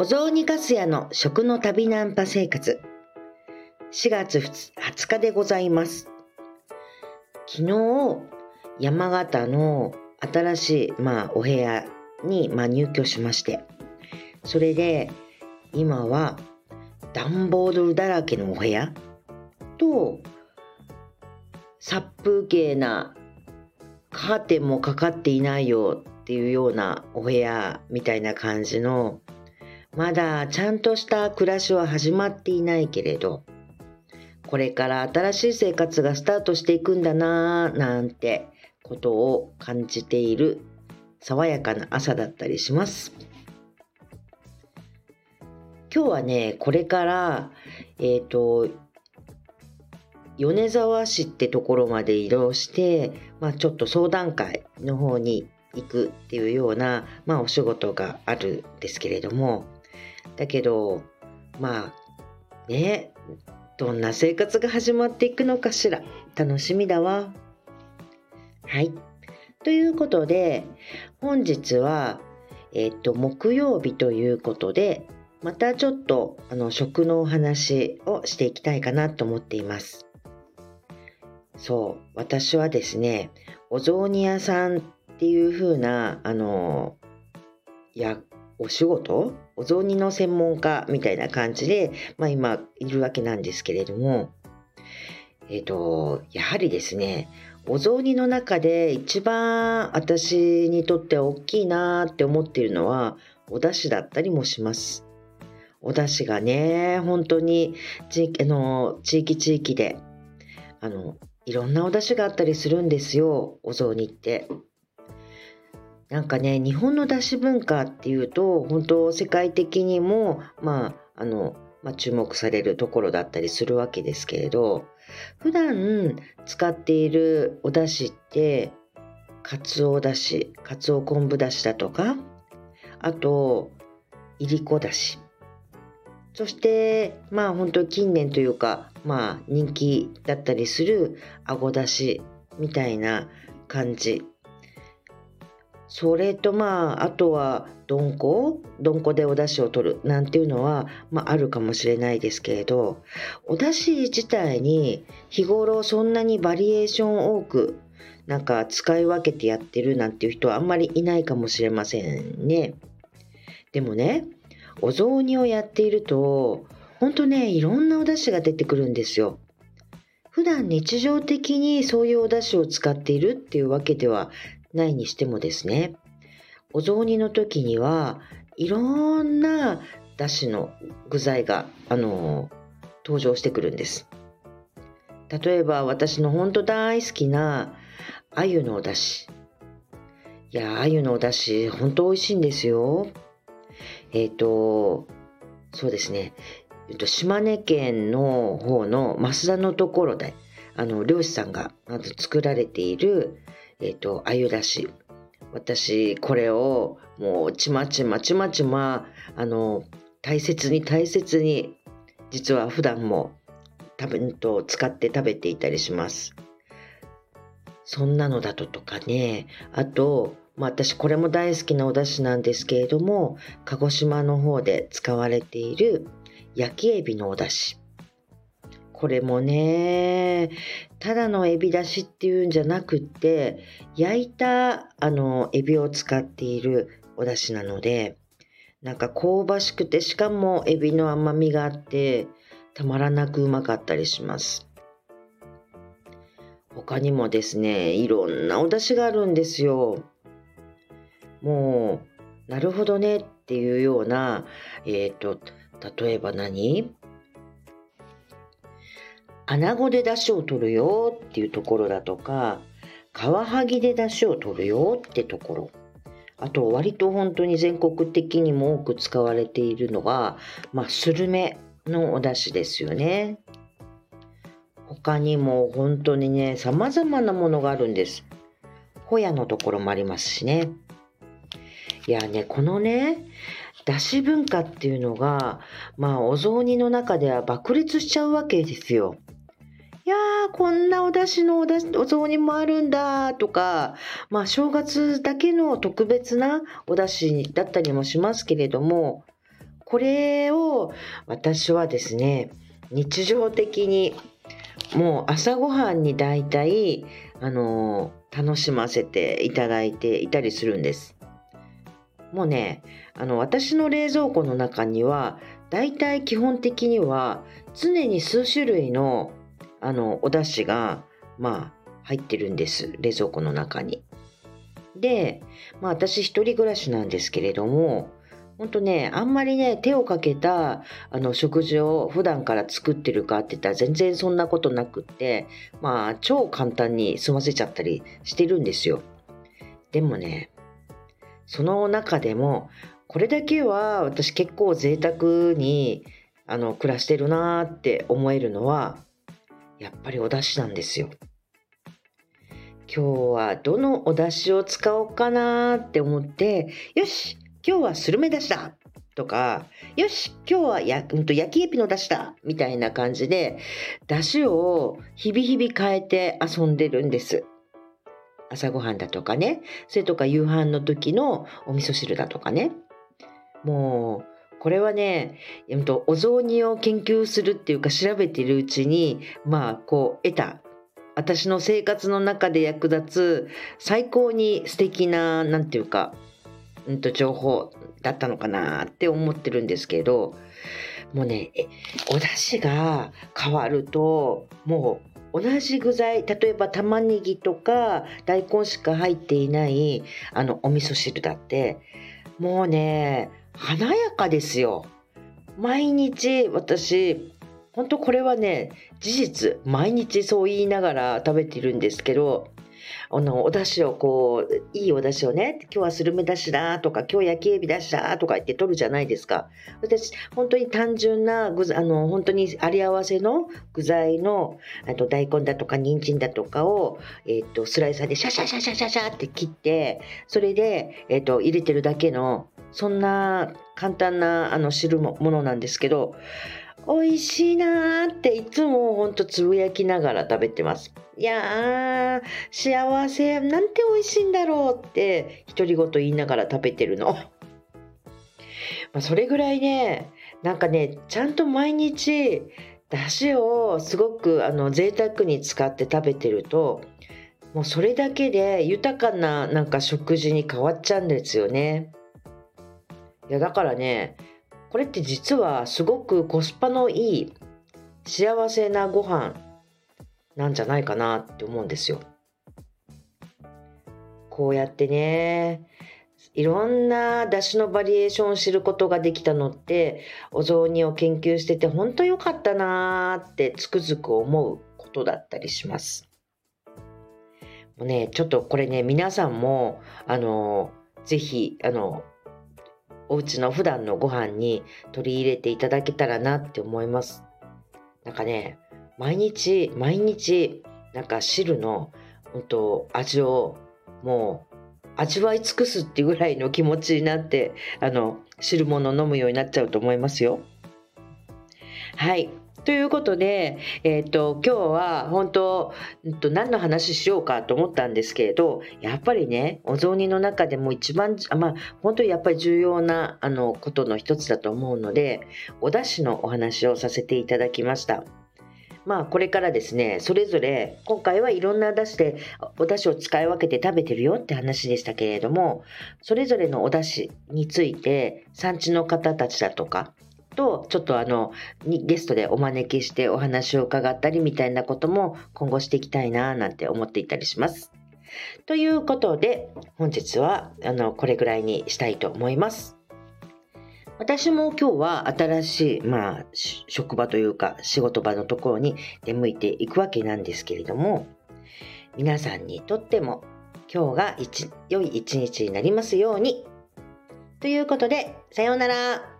お雑煮かすやの食の旅ナンパ生活。4月20日でございます。昨日山形の新しい、まあ、お部屋に、まあ、入居しまして。それで今は段ボールだらけのお部屋。と殺風景なカーテンもかかっていないよっていうようなお部屋みたいな感じのまだちゃんとした暮らしは始まっていないけれどこれから新しい生活がスタートしていくんだなぁなんてことを感じている爽やかな朝だったりします。今日はねこれからえっ、ー、と米沢市ってところまで移動して、まあ、ちょっと相談会の方に行くっていうような、まあ、お仕事があるんですけれどもだけどまあねどんな生活が始まっていくのかしら楽しみだわ。はい。ということで本日は、えっ、と木曜日ということでまたちょっとあの食のお話をしていきたいかなと思っています。そう私はですねお雑煮屋さんっていう風なあのお仕事？お雑煮の専門家みたいな感じで、まあ、今いるわけなんですけれどもえっ、ー、とやはりですねお雑煮の中で一番私にとって大きいなって思っているのはお出汁だったりもします。お出汁がね本当に地域あの地域地域であのいろんなお出汁があったりするんですよお雑煮って。なんかね日本のだし文化っていうと本当世界的にもまああの、まあ、注目されるところだったりするわけですけれど普段使っているお出汁ってかつおだしかつお昆布だしだとかあといりこだしそしてまあ本当近年というかまあ人気だったりするあごだしみたいな感じそれとまああとはどんこどんこでお出汁を取る？なんていうのは、まあ、あるかもしれないですけれどお出汁自体に日頃そんなにバリエーション多くなんか使い分けてやってるなんていう人はあんまりいないかもしれませんね。でもねお雑煮をやっているとほんとねいろんなお出汁が出てくるんですよ。普段日常的にそういうお出汁を使っているっていうわけではないにしてもですねお雑煮の時にはいろんなだしの具材があの登場してくるんです。例えば私の本当大好きな鮎のお出汁。いや鮎のお出汁本当美味しいんですよ。えっ、ー、とそうですね、島根県の方の増田のところであの漁師さんがまず作られているえっ、ー、と、鮎だし。私、これをもうちまちまちまちま、あの、大切に大切に、実は普段も食べと使って食べていたりします。そんなのだととかね、あと、まあ、私これも大好きなお出汁なんですけれども鹿児島の方で使われている焼きエビのお出汁これもねただのエビだしっていうんじゃなくって焼いたあのエビを使っているお出汁なのでなんか香ばしくてしかもエビの甘みがあってたまらなくうまかったりします。他にもですねいろんなお出汁があるんですよ。もうなるほどねっていうようなえっ、ー、と例えば何？穴子で出汁を取るよっていうところだとかカワハギで出汁を取るよってところ。あと割と本当に全国的にも多く使われているのが、まあ、スルメのお出汁ですよね。他にも本当にね様々なものがあるんです。ホヤのところもありますしね。いやねこのねだし文化っていうのがまあお雑煮の中では爆裂しちゃうわけですよ。いやー、こんなお出汁のおだしお雑煮もあるんだとか、まあ正月だけの特別なお出汁だったりもしますけれども、これを私はですね日常的にもう朝ごはんにだいたいあの楽しませていただいていたりするんです。もうねあの私の冷蔵庫の中にはだいたい基本的には常に数種類のあのお出汁がまあ入ってるんです冷蔵庫の中に。で、まあ、私一人暮らしなんですけれどもほんとねあんまりね手をかけたあの食事を普段から作ってるかって言ったら全然そんなことなくってまあ超簡単に済ませちゃったりしてるんですよ。でもねその中でもこれだけは私結構贅沢にあの暮らしてるなーって思えるのはやっぱりお出汁なんですよ。今日はどのお出汁を使おうかなって思ってよし今日はスルメ出しだとか、よし、今日はや、うん、と焼きエビの出汁だみたいな感じで、出汁を日々日々変えて遊んでるんです。朝ごはんだとかね、それとか夕飯の時のお味噌汁だとかね。もう、これはね、お雑煮を研究するっていうか調べているうちに、まあ、こう、得た。私の生活の中で役立つ最高に素敵な、なんていうか、うんと情報だったのかなって思ってるんですけどもうねお出汁が変わるともう同じ具材例えば玉ねぎとか大根しか入っていないあのお味噌汁だってもうね華やかですよ。毎日私本当これはね事実毎日そう言いながら食べてるんですけどあのお出汁をこういいお出汁をね今日はスルメ出汁だとか今日焼きエビ出汁だとか言って取るじゃないですか。私本当に単純な具あの本当にあり合わせの具材のあと大根だとか人参だとかを、えーと、スライサーでシャシャシャシャシャシャって切ってそれで、えーと入れてるだけのそんな簡単なあの汁もものなんですけど美味しいなーっていつもほんとつぶやきながら食べてます。いやー、幸せ、なんて美味しいんだろうって独り言言いながら食べてるの。まあ、それぐらいね、なんかね、ちゃんと毎日、だしをすごくあの贅沢に使って食べてると、もうそれだけで豊かななんか食事に変わっちゃうんですよね。いやだからねこれって実はすごくコスパのいい幸せなご飯なんじゃないかなって思うんですよ。こうやってねいろんな出汁のバリエーションを知ることができたのってお雑煮を研究してて本当良かったなーってつくづく思うことだったりします。もうねちょっとこれね皆さんもあのぜひあのお家の普段のご飯に取り入れていただけたらなって思います。なんかね、毎日毎日なんか汁の本当味をもう味わい尽くすっていうぐらいの気持ちになってあの汁物飲むようになっちゃうと思いますよ。はい。ということで、え、ー、と、今日は本当、えっと、何の話しようかと思ったんですけれど、やっぱりね、お雑煮の中でも一番、まあ、本当にやっぱり重要な、あの、ことの一つだと思うので、お出汁のお話をさせていただきました。まあこれからですね、それぞれ今回はいろんな出汁でお出汁を使い分けて食べてるよって話でしたけれども、それぞれのお出汁について産地の方たちだとか、とちょっとあのゲストでお招きしてお話を伺ったりみたいなことも今後していきたいななんて思っていたりします。ということで本日はあのこれぐらいにしたいと思います。私も今日は新しい、まあ、職場というか仕事場のところに出向いていくわけなんですけれども皆さんにとっても今日が良い一日になりますように。ということで、さようなら。